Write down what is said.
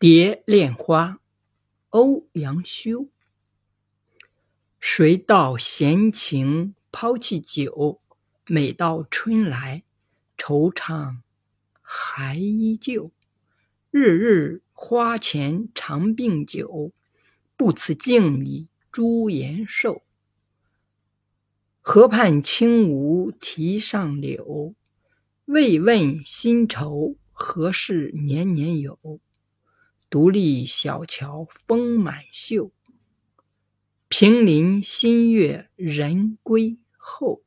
蝶恋花，欧阳修。谁道闲情抛弃酒？每到春来，惆怅还依旧。日日花前长病酒，不辞镜里朱颜瘦。河畔轻梧堤上柳，为问新愁何事年年有？独立小桥风满袖，平林新月人归后。